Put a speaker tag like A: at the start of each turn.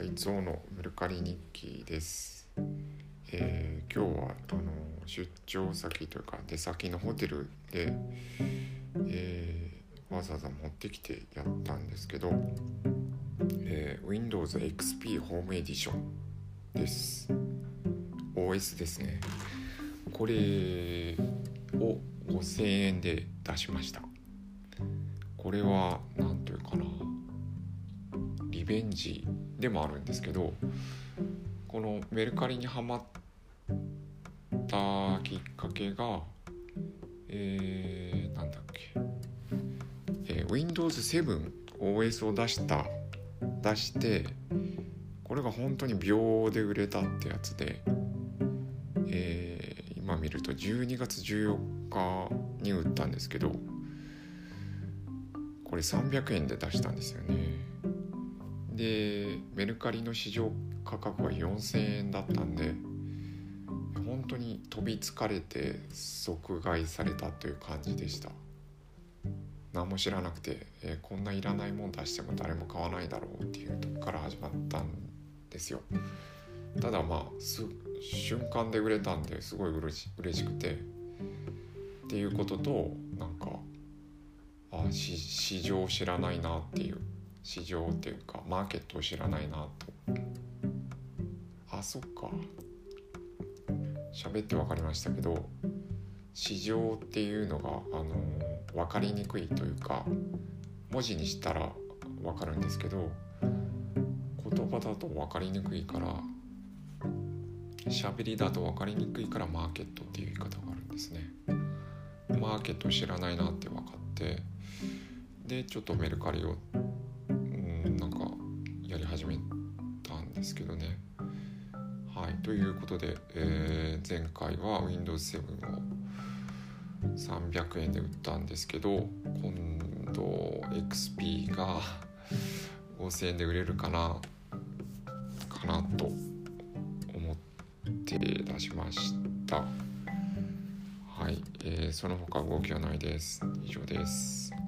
A: はい、ゾウのメルカリ日記です。えー今日はあの出張先というか出先のホテルで、えーわざわざ持ってきてやったんですけど、えー Windows XP ホームエディションです。OS ですね。これを5000円で出しました。これは何というかなリベンジでもあるんですけどこのメルカリにはまったきっかけがえー、なんだっけ、えー Windows 7 OS を出した出してこれが本当に秒で売れたってやつで、えー今見ると12月14日に売ったんですけどこれ300円で出したんですよね。でメルカリの市場価格は4000円だったんで本当に飛びつかれて即買いされたという感じでした。何も知らなくて、えーこんないらないもん出しても誰も買わないだろうっていうとこから始まったんですよ。ただまあす瞬間で売れたんですごいうれし嬉しくて。っていうこととなんかあし市場知らないなっていう。市場っていうかマーケットを知らないなと。あそっか。喋って分かりましたけど市場っていうのがあの分かりにくいというか文字にしたら分かるんですけど言葉だと分かりにくいから喋りだと分かりにくいからマーケットっていう言い方があるんですね。マーケット知らないなって分かってでちょっとメルカリをですけどね。はいということで、えー前回は Windows 7を300円で売ったんですけど今度 XP が5000円で売れるかなかなと思って出しました。はい、えーその他動きはないです。以上です。